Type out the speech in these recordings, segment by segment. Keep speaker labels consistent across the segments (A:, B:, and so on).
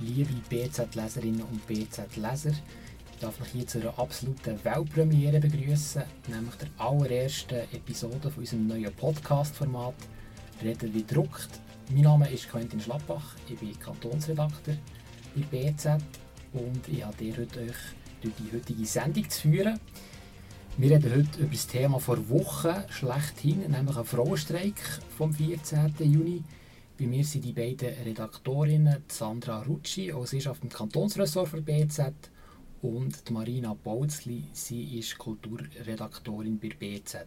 A: liebe BZ-Leserinnen und BZ-Leser. Ich darf euch hier zu einer absoluten Weltpremiere begrüßen, nämlich der allerersten Episode von unserem neuen Podcast-Format «Reden wie druckt». Mein Name ist Quentin Schlappach, ich bin Kantonsredakteur bei BZ und ich habe dir heute euch durch die heutige Sendung zu führen. Wir reden heute über das Thema vor Wochen schlechthin, nämlich einen Frauenstreik vom 14. Juni. Bei mir sind die beiden Redaktorinnen Sandra Rucci, auch sie ist auf dem Kantonsressort für BZ, und Marina Bauzli, sie ist Kulturredaktorin bei BZ.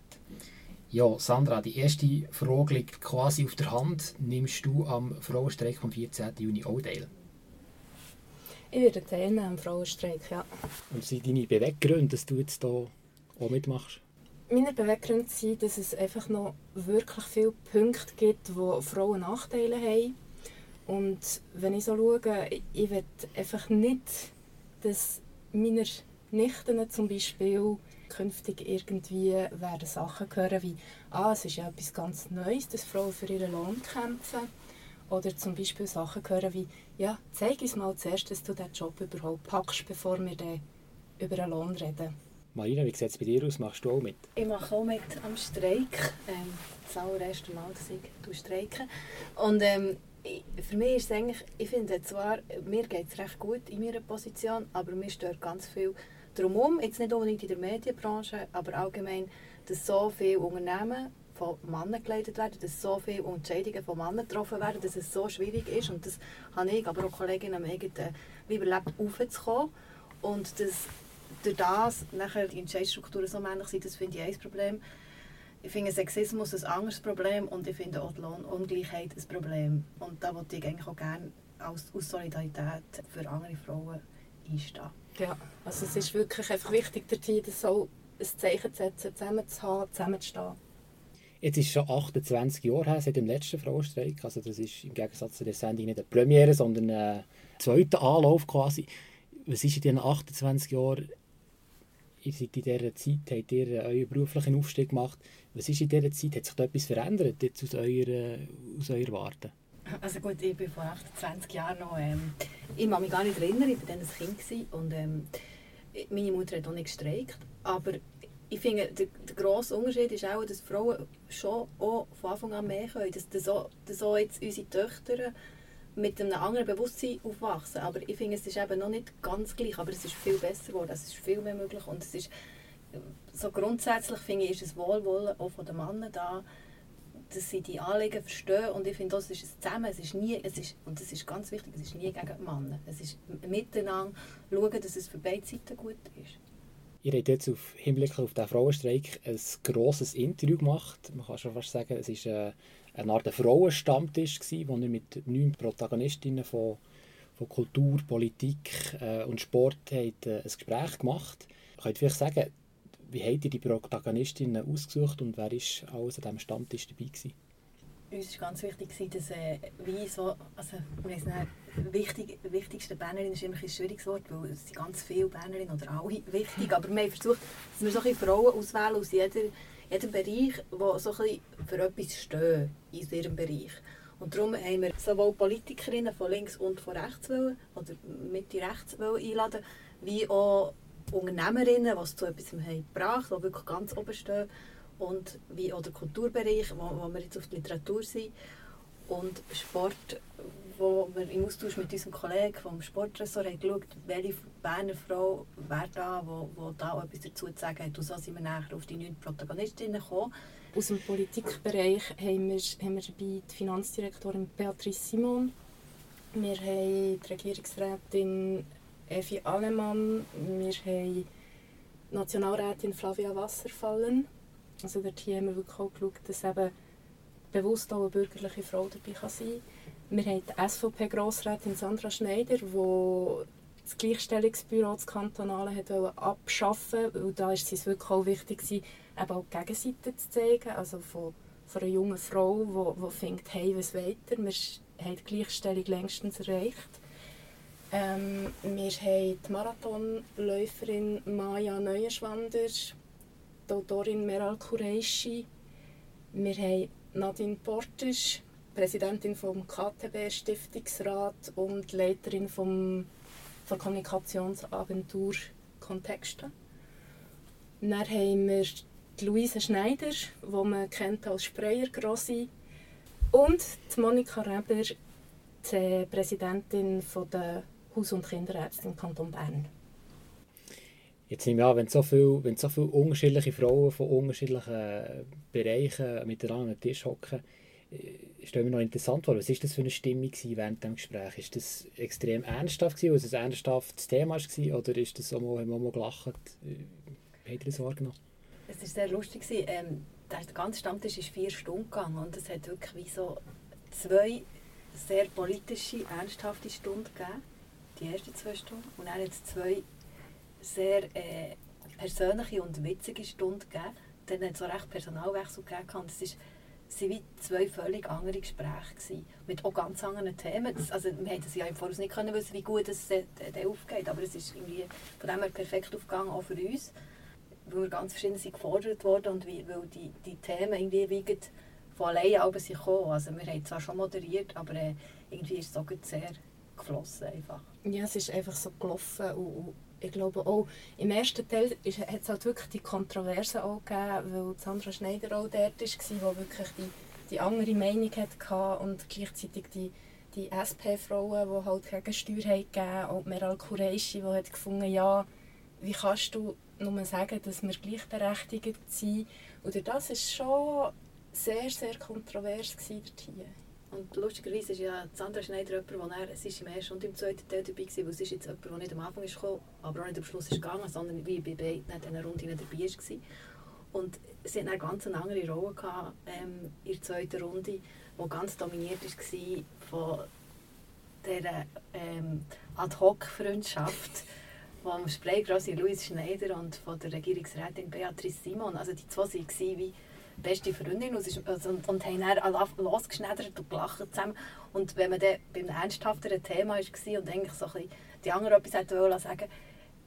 A: Ja, Sandra, die erste Frage liegt quasi auf der Hand. Nimmst du am Frauenstreik vom 14. Juni auch teil?
B: Ich werde teilnehmen am Frauenstreik, ja.
A: Und sind deine Beweggründe, dass du jetzt hier auch mitmachst?
B: Meine Beweggründe sind, dass es einfach noch wirklich viele Punkte gibt, wo Frauen Nachteile haben. Und wenn ich so schaue, ich will einfach nicht, dass meine Nichten zum Beispiel künftig irgendwie werden Sachen hören wie «Ah, es ist ja etwas ganz Neues, dass Frauen für ihren Lohn kämpfen». Oder zum Beispiel Sachen hören wie «Ja, zeig uns mal zuerst, dass du diesen Job überhaupt packst, bevor wir über einen Lohn reden».
A: Marina, wie sieht es bei dir aus? Machst du auch mit?
C: Ich mache auch mit am Streik. Ähm, das allererste Mal, dass ich streike. Und ähm, für mich ist es eigentlich, ich finde zwar, mir geht es recht gut in meiner Position, aber mir stört ganz viel drumherum, jetzt nicht unbedingt in der Medienbranche, aber allgemein, dass so viele Unternehmen von Männern geleitet werden, dass so viele Entscheidungen von Männern getroffen werden, dass es so schwierig ist und das habe ich, aber auch Kolleginnen am eigenen Leib erlebt, aufzukommen und dass durch das nachher die Entscheidungsstrukturen so männlich sind, das finde ich ein Problem. Ich finde Sexismus ein anderes Problem und ich finde auch die Lohnungleichheit ein Problem. Und da würde ich eigentlich auch gerne aus, aus Solidarität für andere Frauen einstehen.
B: Ja, also es ist wirklich einfach wichtig, der das so ein Zeichen zu setzen, zusammen zu haben, zusammen zu stehen.
A: Jetzt ist es schon 28 Jahre her seit dem letzten Frauenstreik. Also das ist im Gegensatz zu der Sendung nicht eine Premiere, sondern ein zweiter Anlauf quasi. Was ist in diesen 28 Jahren ihr seid in dieser Zeit, habt ihr euren beruflichen Aufstieg gemacht. Was ist in dieser Zeit, hat sich da etwas verändert jetzt aus eurer, aus eurer Warte?
C: Also gut, ich bin vor 28 Jahren noch, ähm, ich kann mich gar nicht erinnern, ich war dann ein Kind und ähm, meine Mutter hat auch nicht gestreikt, aber ich finde, der, der grosse Unterschied ist auch, dass Frauen schon auch von Anfang an mehr können, dass, dass, auch, dass auch jetzt unsere Töchter mit einem anderen Bewusstsein aufwachsen. Aber ich finde, es ist eben noch nicht ganz gleich, aber es ist viel besser geworden, es ist viel mehr möglich und es ist so grundsätzlich finde ich, ist es Wohlwollen auch von den Männern da, dass sie die Anliegen verstehen und ich finde, das ist es zusammen, es ist nie, es ist, und das ist ganz wichtig, es ist nie gegen die Männer. Es ist miteinander schauen, dass es für beide Seiten gut ist.
A: Ihr habt jetzt auf Hinblick auf den Frauenstreik ein grosses Interview gemacht. Man kann schon fast sagen, es ist äh, eine Art Frauenstammtisch, gewesen, wo er mit neun Protagonistinnen von, von Kultur, Politik äh, und Sport hat, äh, ein Gespräch gemacht. Könnt ihr vielleicht sagen, wie habt ihr die Protagonistinnen ausgesucht und wer ist alles an diesem Stammtisch dabei gewesen?
C: Uns war ganz wichtig, dass äh, wie so, also wir haben wichtig, wichtigste Bernerin ist immer ein schwieriges Wort, weil es sind ganz viele Bernerinnen oder alle wichtig, aber wir haben versucht, dass wir so Frauen auswählen aus jeder jedem Bereich, die so ein für etwas stehen in ihrem Bereich. Und darum haben wir sowohl Politikerinnen von links und von rechts wollen, oder Mitte rechts wollen einladen, wie auch Unternehmerinnen, die es zu etwas gebracht haben, die wirklich ganz oben stehen. Und wie auch der Kulturbereich, wo, wo wir jetzt auf die Literatur sind. Und Sport, wo wir im Austausch mit unserem Kollegen vom Sportressort haben geschaut, welche Berner Frau wäre da, wo da etwas dazu zu sagen hat. Und so sind wir nachher auf die neun Protagonistinnen gekommen.
B: Aus dem Politikbereich haben wir, haben wir bei der Finanzdirektorin Beatrice Simon, wir haben die Regierungsrätin Evi Alemann, wir haben die Nationalrätin Flavia Wasserfallen. Also dort haben wir wirklich auch geschaut, dass eben bewusst auch eine bürgerliche Frau dabei kann sein kann. Wir haben die SVP-Grossrätin Sandra Schneider, die das Gleichstellungsbüro, das Kantonale, hat abschaffen weil da ist es wirklich auch wichtig, eben auch die Gegenseite zu zeigen. Also von, von einer jungen Frau, die, findet, hey, was weiter? Wir haben die Gleichstellung längstens erreicht. Ähm, wir haben die Marathonläuferin Maja Neuenschwander, die Autorin Meral Kureishi. Wir haben Nadine Portisch, Präsidentin vom KTB Stiftungsrat und Leiterin vom, der Kommunikationsagentur Kontexte. Dann haben wir die Luise Schneider, die man kennt als Sprayergrossi. Und die Monika Reber, die Präsidentin der Haus- und Kinderärzte im Kanton Bern.
A: Jetzt nehme ich an, wenn so, viel, wenn so viele unterschiedliche Frauen von unterschiedlichen Bereichen miteinander an den Tisch hocken, ist mir noch interessant vor. Was war das für eine Stimmung während dem Gespräch? Ist das extrem ernsthaft gewesen, weil es ein ernsthaftes Thema war, oder ist das auch mal, haben wir mal gelacht? Wie habt ihr das wahrgenommen?
C: Es war sehr lustig. Ähm, der ganze Stammtisch ist vier Stunden gegangen und es hat wirklich wie so zwei sehr politische, ernsthafte Stunden gegeben. Die ersten zwei Stunden. Und dann hat es zwei sehr äh, persönliche und witzige Stunden gegeben. Dann hat es auch recht Personalwechsel gegeben. Und es ist, waren zwei völlig andere Gespräche mit auch ganz anderen Themen. Das, also, wir hätten ja im Voraus nicht können wissen, wie gut es äh, aufgeht, aber es ist irgendwie von dem her perfekt aufgegangen, auch für uns weil wir ganz verschieden sind gefordert worden und wie, weil die, die Themen irgendwie wiegen von alleine aber sie kommen. Also wir haben zwar schon moderiert, aber äh, irgendwie ist es auch sehr geflossen einfach.
B: Ja, es ist einfach so gelaufen und, und ich glaube auch, im ersten Teil hat es halt wirklich die Kontroverse auch gegeben, weil Sandra Schneider auch dort war, die wirklich die, die andere Meinung hatte und gleichzeitig die, die SP-Frauen, die halt gegen Steuer haben gegeben und Meral Kureishi, die hat gefunden, ja, wie kannst du nur sagen, dass wir gleichberechtigt sind. Und das war schon sehr, sehr kontrovers hier.
C: Und lustigerweise ist ja Sandra Schneider jemand, der sie ist im ersten und im zweiten Teil dabei war, weil es ist jetzt jemand, der nicht am Anfang ist aber auch nicht am Schluss ist gegangen, sondern wie bei beiden in dieser Runde dabei war. Und sie hatte eine ganz andere Rolle gehabt, ähm, in der zweiten Runde, die ganz dominiert war von dieser ähm, Ad-Hoc-Freundschaft vom Spraygrossi Louis Schneider und von der Regierungsrätin Beatrice Simon. Also die zwei waren wie beste Freundin und, also, und, und haben dann losgeschneidert und gelacht zusammen. Und wenn man dann beim ernsthafteren Thema war und eigentlich so ein bisschen die anderen etwas hätte wollen sagen,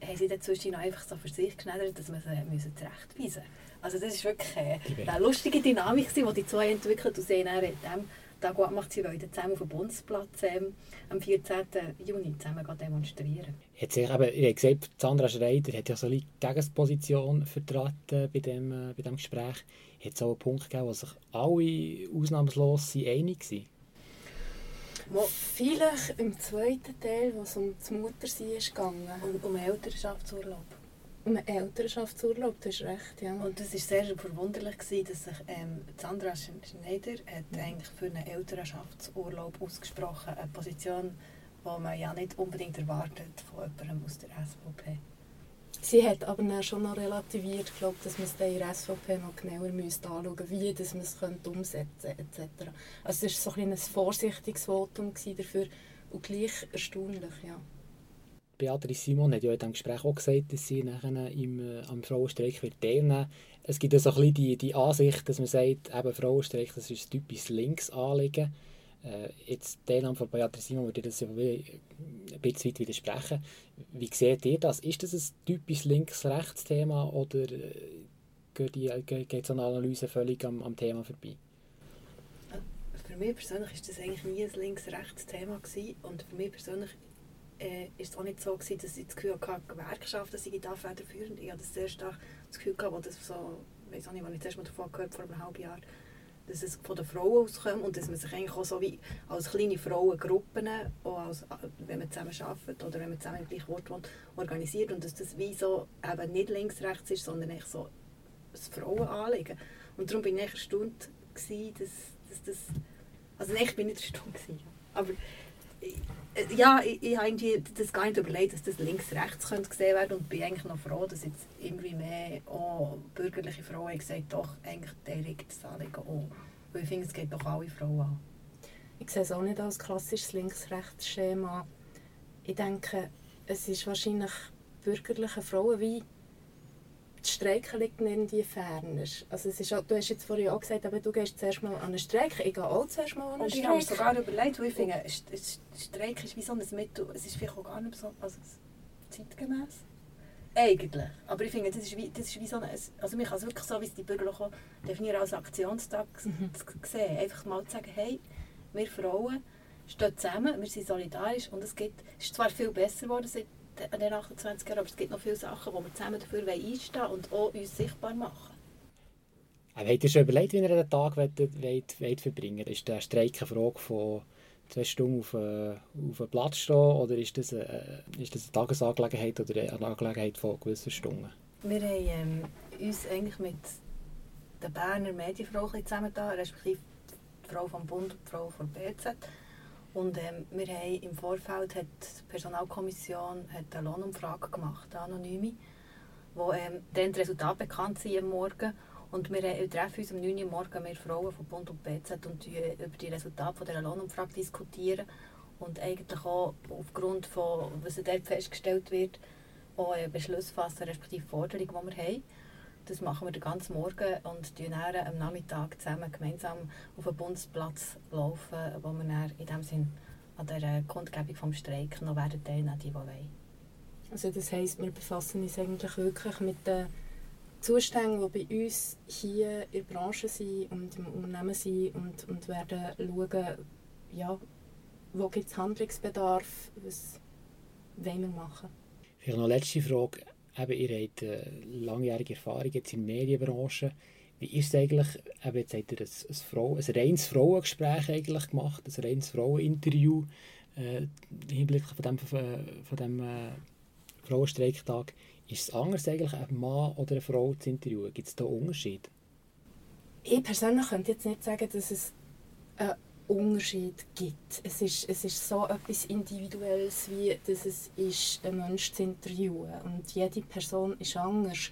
C: haben sie dann zwischen einfach so für sich geschneidert, dass man sie zurechtweisen musste. Also das war wirklich äh, eine lustige Dynamik, die die zwei entwickelt und sie dann Tag macht sie wollen zusammen auf dem Bundesplatz ähm, am 14. Juni zusammen demonstrieren.
A: Jetzt, ich habe gesagt, Sandra Schreider hat ja so eine Gegenposition vertreten bei dem, äh, bei dem Gespräch. Hat es auch einen Punkt gegeben, wo sich alle ausnahmslos einig waren?
B: Vielleicht im zweiten Teil, wo es um das Muttersein ging.
C: Um, um Elternschaftsurlaub.
B: Einen Elternschaftsurlaub, das ist recht, ja.
C: Und das war sehr verwunderlich, gewesen, dass sich ähm, Sandra Schneider hat eigentlich für einen Elternschaftsurlaub ausgesprochen hat. Eine Position, die man ja nicht unbedingt erwartet von jemandem aus der SVP.
B: Sie hat aber dann schon noch relativiert, glaub, dass man es in der SVP noch genauer müsste anschauen müsste, wie dass man es könnte umsetzen könnte, etc. Also es war so ein, ein vorsichtiges Votum dafür und gleich erstaunlich, ja.
A: Beatrice Simon hat ja in diesem Gespräch auch gesagt, dass sie nachher im, äh, am Frauenstreik wird teilnehmen Es gibt ja so ein bisschen die, die Ansicht, dass man sagt, eben Frauenstreik, das ist ein typisches Linksanliegen. Äh, jetzt die Teilnahme von Beatrice Simon würde das ja ein bisschen weit widersprechen. Wie seht ihr das? Ist das ein typisches Links-Rechts-Thema oder äh, geht so eine Analyse völlig am, am Thema vorbei?
C: Für mich persönlich war das eigentlich nie ein Links-Rechts-Thema und für mich persönlich äh, ist es auch nicht so gewesen, dass ich das Gefühl hatte, Gewerkschaften sind da federführend. Ich hatte sehr stark das Gefühl gehabt, das so, ich auch nicht, wann ich das Mal davon gehört vor einem halben Jahr, dass es von den Frauen auskommt und dass man sich eigentlich auch so wie als kleine Frauengruppen, als, wenn man zusammen arbeitet oder wenn man zusammen im gleichen Ort wohnt, organisiert und dass das wie so eben nicht links-rechts ist, sondern echt so das Frauenanliegen. Und darum bin ich erstaunt gewesen, dass, dass das, also ich bin nicht erstaunt gewesen, aber äh, ja, ich, ich habe irgendwie das gar nicht überlegt, dass das links-rechts gesehen werden und bin eigentlich noch froh, dass jetzt irgendwie mehr auch bürgerliche Frauen gesagt doch, eigentlich direkt das Anliegen auch. Weil ich finde, es geht doch alle Frauen an.
B: Ich sehe es auch nicht als klassisches links-rechts-Schema. Ich denke, es ist wahrscheinlich bürgerliche Frauen wie die Streiken liegt irgendwie ferner. Also es ist auch, du hast jetzt vorhin auch gesagt, aber du gehst zuerst mal an einen Streik. Ich gehe auch zuerst mal an einen
C: Streik. ich habe mir sogar überlegt, weil ich finde, Streik ist wie so ein Mittel, es ist vielleicht auch gar nicht so also zeitgemäß. Eigentlich. Aber ich finde, das ist wie, das ist wie so ein, also mich kann wirklich so, wie es die Bürger auch definieren als Aktionstag mhm. sehen. Einfach mal zu sagen, hey, wir Frauen stehen zusammen, wir sind solidarisch und es, gibt, es ist zwar viel besser geworden seit den 28 Jahren, aber es gibt noch viele Sachen, wo wir zusammen dafür einstehen und auch uns sichtbar machen.
A: Aber habt ihr schon überlegt, wie ihr den Tag wollt, wollt, wollt verbringen wollt? Ist der Streik eine Frage von zwei Stunden auf, äh, auf einem Platz stehen oder ist das, eine, ist das eine Tagesangelegenheit oder eine Angelegenheit von gewissen Stunden?
C: Wir haben ähm, uns eigentlich mit der Berner Medienfrau zusammengetan, respektive die Frau vom Bund und die Frau von BZ. Und ähm, wir haben im Vorfeld hat die Personalkommission hat eine Lohnumfrage gemacht, eine anonyme, wo ähm, dann die Resultate bekannt sind am Morgen. Und wir, wir treffen uns am 9 Uhr morgen, wir Frauen von Bund und BZ, und über die Resultate dieser Lohnumfrage diskutieren. Und eigentlich auch aufgrund von, was dort festgestellt wird, auch Beschluss fassen, respektive Forderungen, die wir haben. Das machen wir den ganzen Morgen und dann am Nachmittag zusammen gemeinsam auf den Bundesplatz laufen, wo wir dann in dem Sinn an der Kundgebung vom Streik noch werden teilnehmen, die, die wollen.
B: Also das heisst, wir befassen uns eigentlich wirklich mit den Zuständen, die bei uns hier in der Branche sind und im Unternehmen sind und, und werden schauen, ja, wo gibt es Handlungsbedarf, was wollen wir machen.
A: Vielleicht noch eine letzte Frage. Eben, ihr habt eine langjährige Erfahrung jetzt in der Medienbranche. Wie ist es eigentlich, eben jetzt habt ihr ein, ein, Frau, ein reines Frauengespräch eigentlich gemacht, ein reines Fraueninterview äh, im Hinblick von dem, von dem äh, Frauenstreiktag. Ist es anders eigentlich, einen Mann oder eine Frau zu interviewen? Gibt es da Unterschiede?
B: Ich persönlich könnte jetzt nicht sagen, dass es einen Unterschied gibt. Es ist, es ist so etwas Individuelles, wie dass es ist, einen Menschen zu interviewen. Und jede Person ist anders.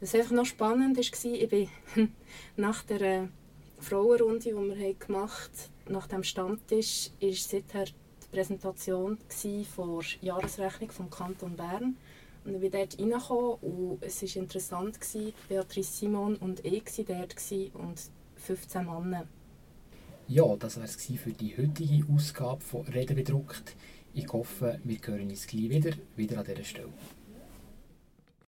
B: Was einfach noch spannend war, ich bin nach der Frauenrunde, die wir gemacht haben, nach dem Stammtisch, war seither die Präsentation der Jahresrechnung vom Kanton Bern. Und ich bin dort reingekommen und es war interessant. Beatrice Simon und ich waren dort und 15 Männer.
A: Ja, das war es für die heutige Ausgabe von Reden bedruckt. Ich hoffe, wir hören uns gleich wieder, wieder an dieser Stelle.